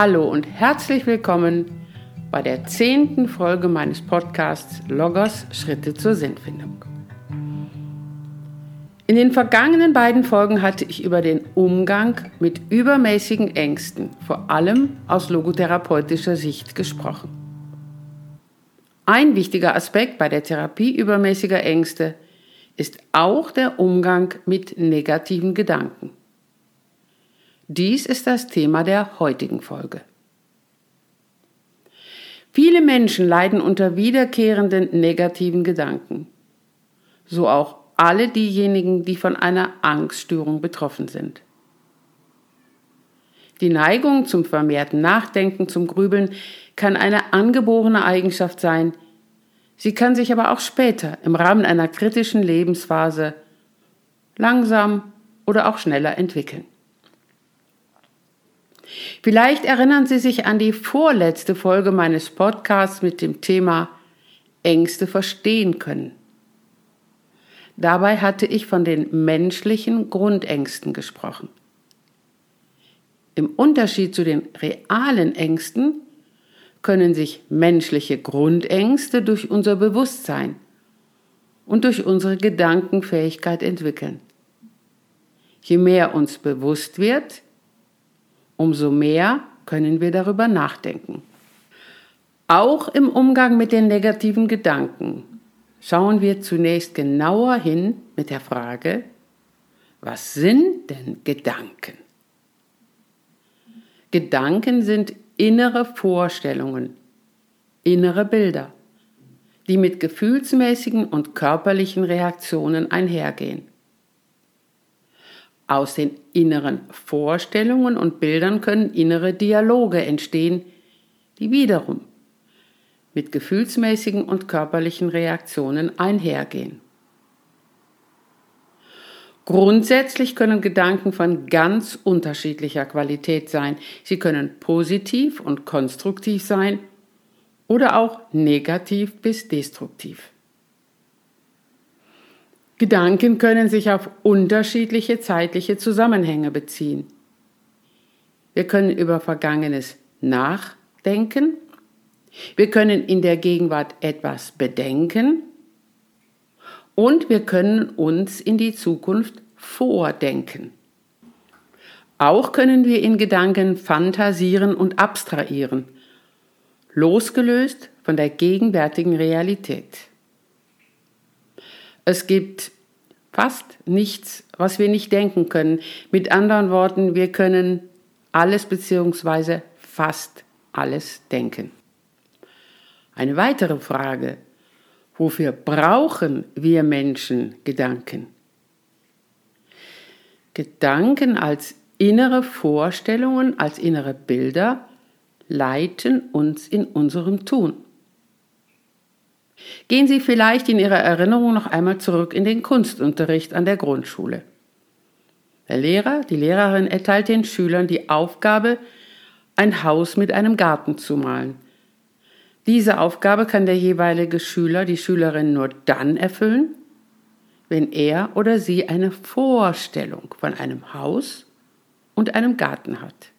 Hallo und herzlich willkommen bei der zehnten Folge meines Podcasts Loggers Schritte zur Sinnfindung. In den vergangenen beiden Folgen hatte ich über den Umgang mit übermäßigen Ängsten, vor allem aus logotherapeutischer Sicht, gesprochen. Ein wichtiger Aspekt bei der Therapie übermäßiger Ängste ist auch der Umgang mit negativen Gedanken. Dies ist das Thema der heutigen Folge. Viele Menschen leiden unter wiederkehrenden negativen Gedanken. So auch alle diejenigen, die von einer Angststörung betroffen sind. Die Neigung zum vermehrten Nachdenken, zum Grübeln kann eine angeborene Eigenschaft sein. Sie kann sich aber auch später im Rahmen einer kritischen Lebensphase langsam oder auch schneller entwickeln. Vielleicht erinnern Sie sich an die vorletzte Folge meines Podcasts mit dem Thema Ängste verstehen können. Dabei hatte ich von den menschlichen Grundängsten gesprochen. Im Unterschied zu den realen Ängsten können sich menschliche Grundängste durch unser Bewusstsein und durch unsere Gedankenfähigkeit entwickeln. Je mehr uns bewusst wird, umso mehr können wir darüber nachdenken. Auch im Umgang mit den negativen Gedanken schauen wir zunächst genauer hin mit der Frage, was sind denn Gedanken? Gedanken sind innere Vorstellungen, innere Bilder, die mit gefühlsmäßigen und körperlichen Reaktionen einhergehen. Aus den inneren Vorstellungen und Bildern können innere Dialoge entstehen, die wiederum mit gefühlsmäßigen und körperlichen Reaktionen einhergehen. Grundsätzlich können Gedanken von ganz unterschiedlicher Qualität sein. Sie können positiv und konstruktiv sein oder auch negativ bis destruktiv. Gedanken können sich auf unterschiedliche zeitliche Zusammenhänge beziehen. Wir können über Vergangenes nachdenken wir können in der Gegenwart etwas bedenken und wir können uns in die Zukunft vordenken. Auch können wir in Gedanken fantasieren und abstrahieren, losgelöst von der gegenwärtigen Realität. Es gibt fast nichts, was wir nicht denken können. Mit anderen Worten, wir können alles bzw. fast alles denken. Eine weitere Frage. Wofür brauchen wir Menschen Gedanken? Gedanken als innere Vorstellungen, als innere Bilder leiten uns in unserem Tun. Gehen Sie vielleicht in Ihrer Erinnerung noch einmal zurück in den Kunstunterricht an der Grundschule. Der Lehrer, die Lehrerin erteilt den Schülern die Aufgabe, ein Haus mit einem Garten zu malen. Diese Aufgabe kann der jeweilige Schüler, die Schülerin nur dann erfüllen, wenn er oder sie eine Vorstellung von einem Haus und einem Garten hat.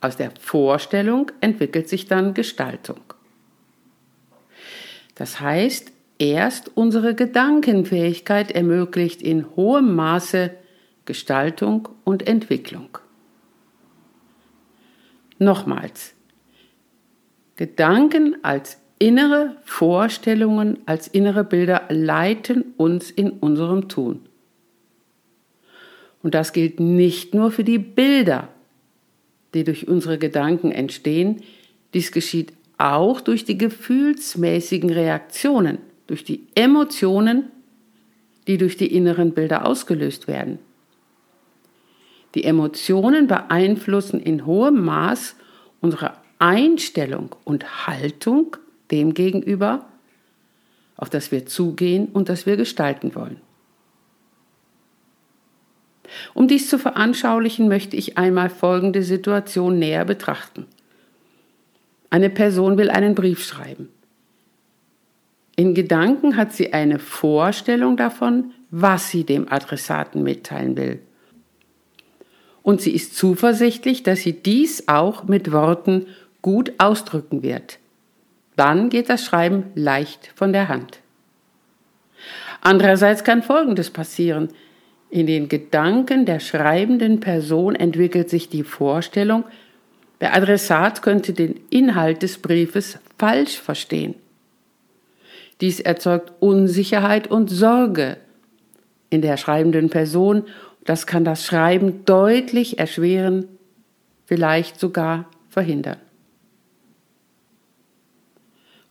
Aus der Vorstellung entwickelt sich dann Gestaltung. Das heißt, erst unsere Gedankenfähigkeit ermöglicht in hohem Maße Gestaltung und Entwicklung. Nochmals, Gedanken als innere Vorstellungen, als innere Bilder leiten uns in unserem Tun. Und das gilt nicht nur für die Bilder, die durch unsere Gedanken entstehen, dies geschieht auch durch die gefühlsmäßigen Reaktionen, durch die Emotionen, die durch die inneren Bilder ausgelöst werden. Die Emotionen beeinflussen in hohem Maß unsere Einstellung und Haltung dem gegenüber, auf das wir zugehen und das wir gestalten wollen. Um dies zu veranschaulichen, möchte ich einmal folgende Situation näher betrachten. Eine Person will einen Brief schreiben. In Gedanken hat sie eine Vorstellung davon, was sie dem Adressaten mitteilen will. und sie ist zuversichtlich, dass sie dies auch mit Worten gut ausdrücken wird. Dann geht das Schreiben leicht von der Hand. Andererseits kann Folgendes passieren. In den Gedanken der schreibenden Person entwickelt sich die Vorstellung, der Adressat könnte den Inhalt des Briefes falsch verstehen. Dies erzeugt Unsicherheit und Sorge in der schreibenden Person. Das kann das Schreiben deutlich erschweren, vielleicht sogar verhindern.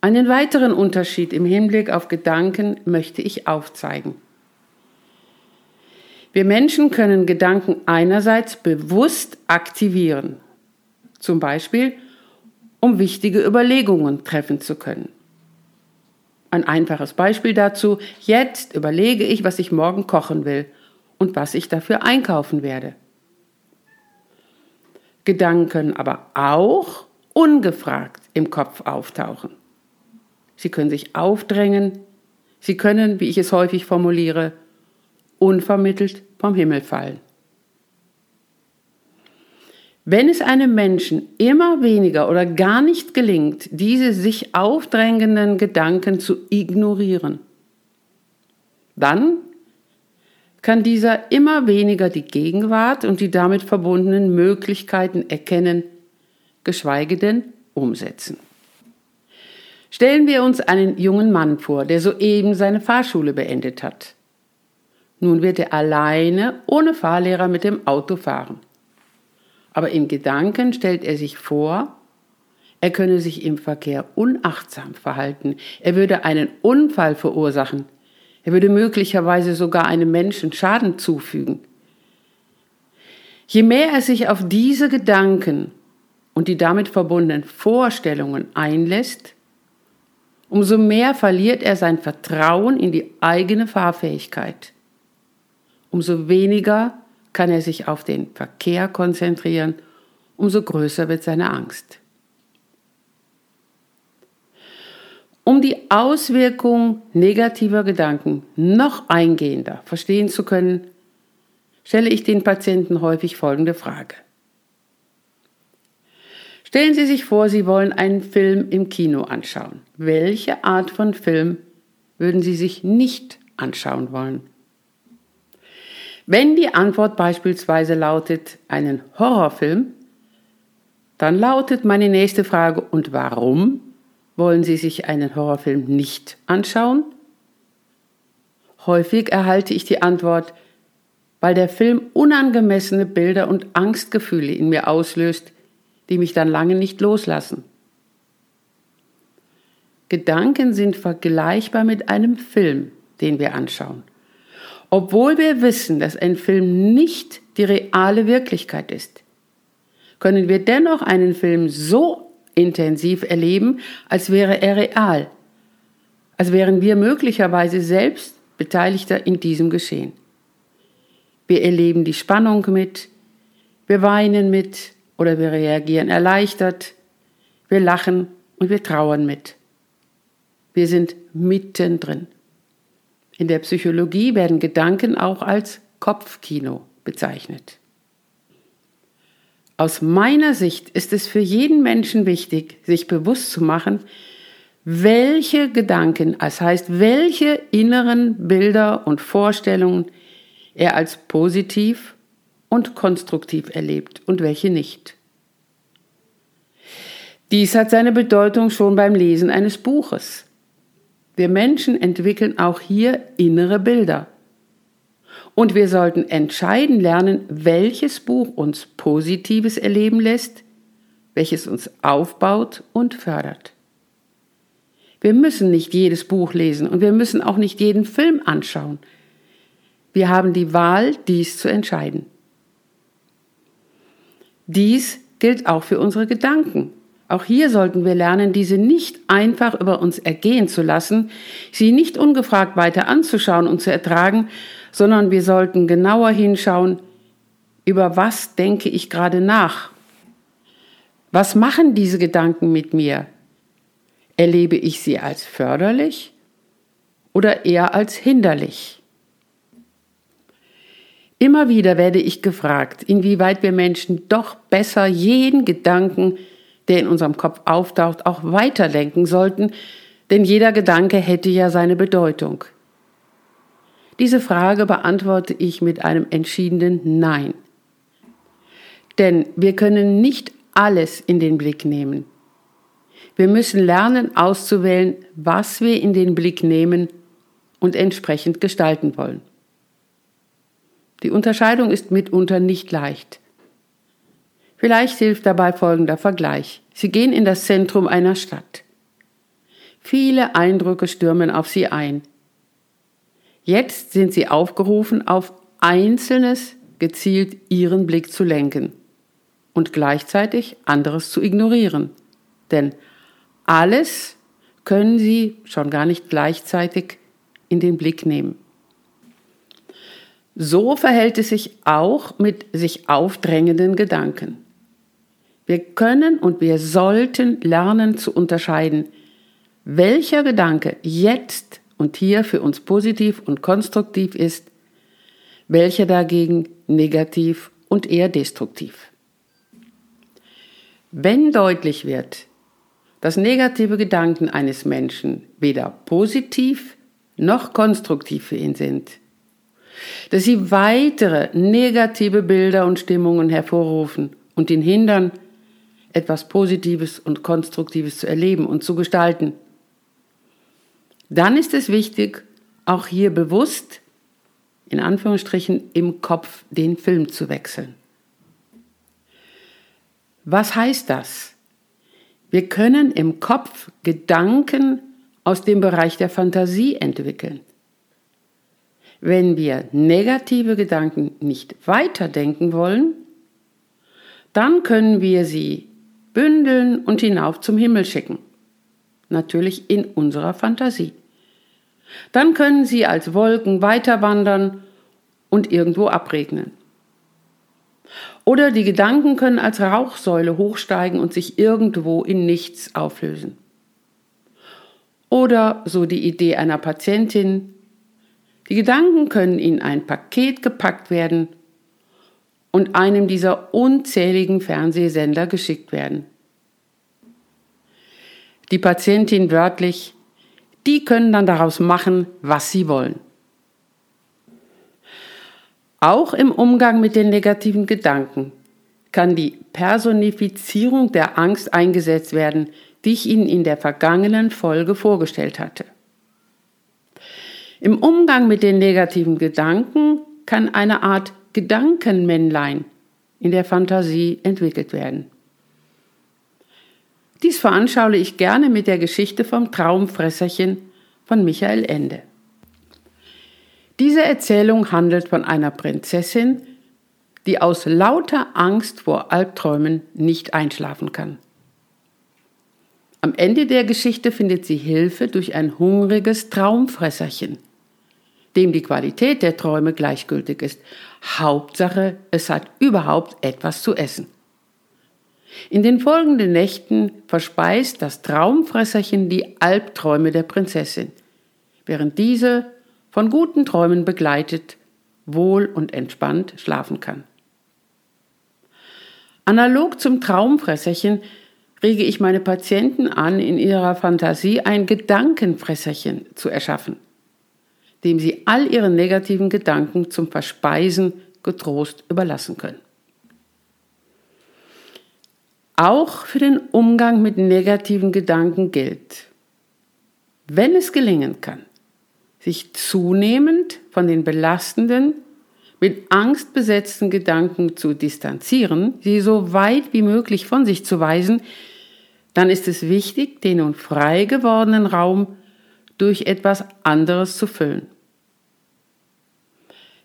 Einen weiteren Unterschied im Hinblick auf Gedanken möchte ich aufzeigen. Wir Menschen können Gedanken einerseits bewusst aktivieren, zum Beispiel um wichtige Überlegungen treffen zu können. Ein einfaches Beispiel dazu, jetzt überlege ich, was ich morgen kochen will und was ich dafür einkaufen werde. Gedanken aber auch ungefragt im Kopf auftauchen. Sie können sich aufdrängen. Sie können, wie ich es häufig formuliere, unvermittelt vom Himmel fallen. Wenn es einem Menschen immer weniger oder gar nicht gelingt, diese sich aufdrängenden Gedanken zu ignorieren, dann kann dieser immer weniger die Gegenwart und die damit verbundenen Möglichkeiten erkennen, geschweige denn umsetzen. Stellen wir uns einen jungen Mann vor, der soeben seine Fahrschule beendet hat. Nun wird er alleine ohne Fahrlehrer mit dem Auto fahren. Aber in Gedanken stellt er sich vor, er könne sich im Verkehr unachtsam verhalten, er würde einen Unfall verursachen, er würde möglicherweise sogar einem Menschen Schaden zufügen. Je mehr er sich auf diese Gedanken und die damit verbundenen Vorstellungen einlässt, umso mehr verliert er sein Vertrauen in die eigene Fahrfähigkeit. Umso weniger kann er sich auf den Verkehr konzentrieren, umso größer wird seine Angst. Um die Auswirkung negativer Gedanken noch eingehender verstehen zu können, stelle ich den Patienten häufig folgende Frage. Stellen Sie sich vor, Sie wollen einen Film im Kino anschauen. Welche Art von Film würden Sie sich nicht anschauen wollen? Wenn die Antwort beispielsweise lautet einen Horrorfilm, dann lautet meine nächste Frage, und warum wollen Sie sich einen Horrorfilm nicht anschauen? Häufig erhalte ich die Antwort, weil der Film unangemessene Bilder und Angstgefühle in mir auslöst, die mich dann lange nicht loslassen. Gedanken sind vergleichbar mit einem Film, den wir anschauen. Obwohl wir wissen, dass ein Film nicht die reale Wirklichkeit ist, können wir dennoch einen Film so intensiv erleben, als wäre er real, als wären wir möglicherweise selbst Beteiligter in diesem Geschehen. Wir erleben die Spannung mit, wir weinen mit, oder wir reagieren erleichtert, wir lachen und wir trauern mit. Wir sind mittendrin. In der Psychologie werden Gedanken auch als Kopfkino bezeichnet. Aus meiner Sicht ist es für jeden Menschen wichtig, sich bewusst zu machen, welche Gedanken, das heißt, welche inneren Bilder und Vorstellungen er als positiv und konstruktiv erlebt und welche nicht. Dies hat seine Bedeutung schon beim Lesen eines Buches. Wir Menschen entwickeln auch hier innere Bilder. Und wir sollten entscheiden lernen, welches Buch uns Positives erleben lässt, welches uns aufbaut und fördert. Wir müssen nicht jedes Buch lesen und wir müssen auch nicht jeden Film anschauen. Wir haben die Wahl, dies zu entscheiden. Dies gilt auch für unsere Gedanken. Auch hier sollten wir lernen, diese nicht einfach über uns ergehen zu lassen, sie nicht ungefragt weiter anzuschauen und zu ertragen, sondern wir sollten genauer hinschauen, über was denke ich gerade nach? Was machen diese Gedanken mit mir? Erlebe ich sie als förderlich oder eher als hinderlich? Immer wieder werde ich gefragt, inwieweit wir Menschen doch besser jeden Gedanken, der in unserem Kopf auftaucht, auch weiterdenken sollten, denn jeder Gedanke hätte ja seine Bedeutung. Diese Frage beantworte ich mit einem entschiedenen Nein. Denn wir können nicht alles in den Blick nehmen. Wir müssen lernen auszuwählen, was wir in den Blick nehmen und entsprechend gestalten wollen. Die Unterscheidung ist mitunter nicht leicht. Vielleicht hilft dabei folgender Vergleich. Sie gehen in das Zentrum einer Stadt. Viele Eindrücke stürmen auf Sie ein. Jetzt sind Sie aufgerufen, auf Einzelnes gezielt Ihren Blick zu lenken und gleichzeitig anderes zu ignorieren. Denn alles können Sie schon gar nicht gleichzeitig in den Blick nehmen. So verhält es sich auch mit sich aufdrängenden Gedanken. Wir können und wir sollten lernen zu unterscheiden, welcher Gedanke jetzt und hier für uns positiv und konstruktiv ist, welcher dagegen negativ und eher destruktiv. Wenn deutlich wird, dass negative Gedanken eines Menschen weder positiv noch konstruktiv für ihn sind, dass sie weitere negative Bilder und Stimmungen hervorrufen und ihn hindern, etwas Positives und Konstruktives zu erleben und zu gestalten. Dann ist es wichtig, auch hier bewusst, in Anführungsstrichen, im Kopf den Film zu wechseln. Was heißt das? Wir können im Kopf Gedanken aus dem Bereich der Fantasie entwickeln. Wenn wir negative Gedanken nicht weiterdenken wollen, dann können wir sie bündeln und hinauf zum Himmel schicken. Natürlich in unserer Fantasie. Dann können sie als Wolken weiterwandern und irgendwo abregnen. Oder die Gedanken können als Rauchsäule hochsteigen und sich irgendwo in nichts auflösen. Oder so die Idee einer Patientin, die Gedanken können in ein Paket gepackt werden und einem dieser unzähligen Fernsehsender geschickt werden. Die Patientin wörtlich, die können dann daraus machen, was sie wollen. Auch im Umgang mit den negativen Gedanken kann die Personifizierung der Angst eingesetzt werden, die ich Ihnen in der vergangenen Folge vorgestellt hatte. Im Umgang mit den negativen Gedanken kann eine Art Gedankenmännlein in der Fantasie entwickelt werden. Dies veranschauliche ich gerne mit der Geschichte vom Traumfresserchen von Michael Ende. Diese Erzählung handelt von einer Prinzessin, die aus lauter Angst vor Albträumen nicht einschlafen kann. Am Ende der Geschichte findet sie Hilfe durch ein hungriges Traumfresserchen, dem die Qualität der Träume gleichgültig ist. Hauptsache, es hat überhaupt etwas zu essen. In den folgenden Nächten verspeist das Traumfresserchen die Albträume der Prinzessin, während diese, von guten Träumen begleitet, wohl und entspannt schlafen kann. Analog zum Traumfresserchen rege ich meine Patienten an, in ihrer Fantasie ein Gedankenfresserchen zu erschaffen dem sie all ihre negativen Gedanken zum Verspeisen getrost überlassen können. Auch für den Umgang mit negativen Gedanken gilt, wenn es gelingen kann, sich zunehmend von den belastenden, mit Angst besetzten Gedanken zu distanzieren, sie so weit wie möglich von sich zu weisen, dann ist es wichtig, den nun frei gewordenen Raum durch etwas anderes zu füllen.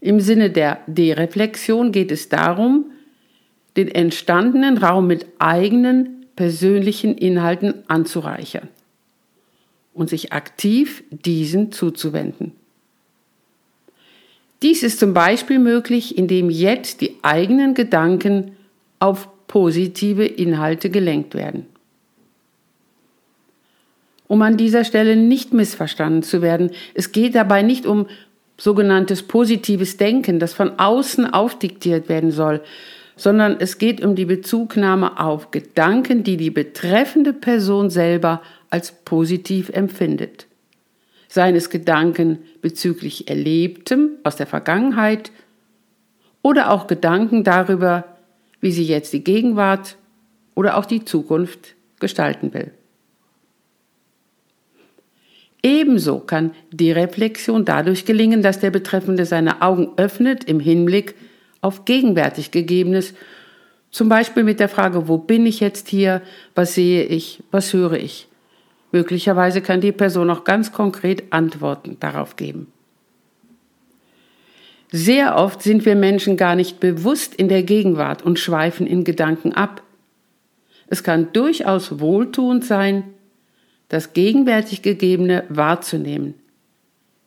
Im Sinne der Dereflexion geht es darum, den entstandenen Raum mit eigenen persönlichen Inhalten anzureichern und sich aktiv diesen zuzuwenden. Dies ist zum Beispiel möglich, indem jetzt die eigenen Gedanken auf positive Inhalte gelenkt werden. Um an dieser Stelle nicht missverstanden zu werden, es geht dabei nicht um sogenanntes positives Denken, das von außen aufdiktiert werden soll, sondern es geht um die Bezugnahme auf Gedanken, die die betreffende Person selber als positiv empfindet. Seien es Gedanken bezüglich Erlebtem aus der Vergangenheit oder auch Gedanken darüber, wie sie jetzt die Gegenwart oder auch die Zukunft gestalten will. Ebenso kann die Reflexion dadurch gelingen, dass der Betreffende seine Augen öffnet im Hinblick auf gegenwärtig Gegebenes, zum Beispiel mit der Frage, wo bin ich jetzt hier, was sehe ich, was höre ich. Möglicherweise kann die Person auch ganz konkret Antworten darauf geben. Sehr oft sind wir Menschen gar nicht bewusst in der Gegenwart und schweifen in Gedanken ab. Es kann durchaus wohltuend sein, das gegenwärtig Gegebene wahrzunehmen,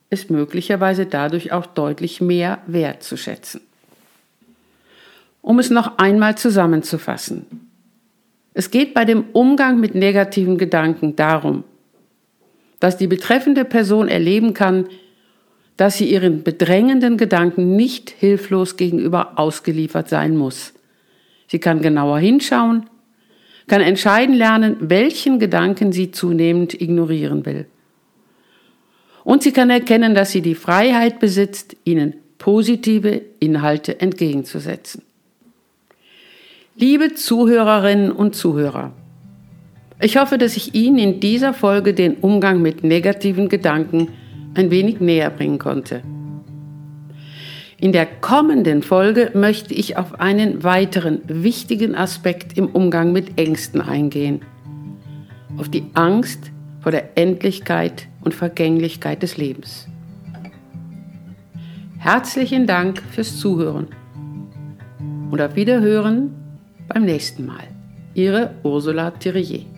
es möglicherweise dadurch auch deutlich mehr wertzuschätzen. Um es noch einmal zusammenzufassen. Es geht bei dem Umgang mit negativen Gedanken darum, dass die betreffende Person erleben kann, dass sie ihren bedrängenden Gedanken nicht hilflos gegenüber ausgeliefert sein muss. Sie kann genauer hinschauen, kann entscheiden lernen, welchen Gedanken sie zunehmend ignorieren will. Und sie kann erkennen, dass sie die Freiheit besitzt, ihnen positive Inhalte entgegenzusetzen. Liebe Zuhörerinnen und Zuhörer, ich hoffe, dass ich Ihnen in dieser Folge den Umgang mit negativen Gedanken ein wenig näher bringen konnte. In der kommenden Folge möchte ich auf einen weiteren wichtigen Aspekt im Umgang mit Ängsten eingehen. Auf die Angst vor der Endlichkeit und Vergänglichkeit des Lebens. Herzlichen Dank fürs Zuhören und auf Wiederhören beim nächsten Mal. Ihre Ursula Thierrier.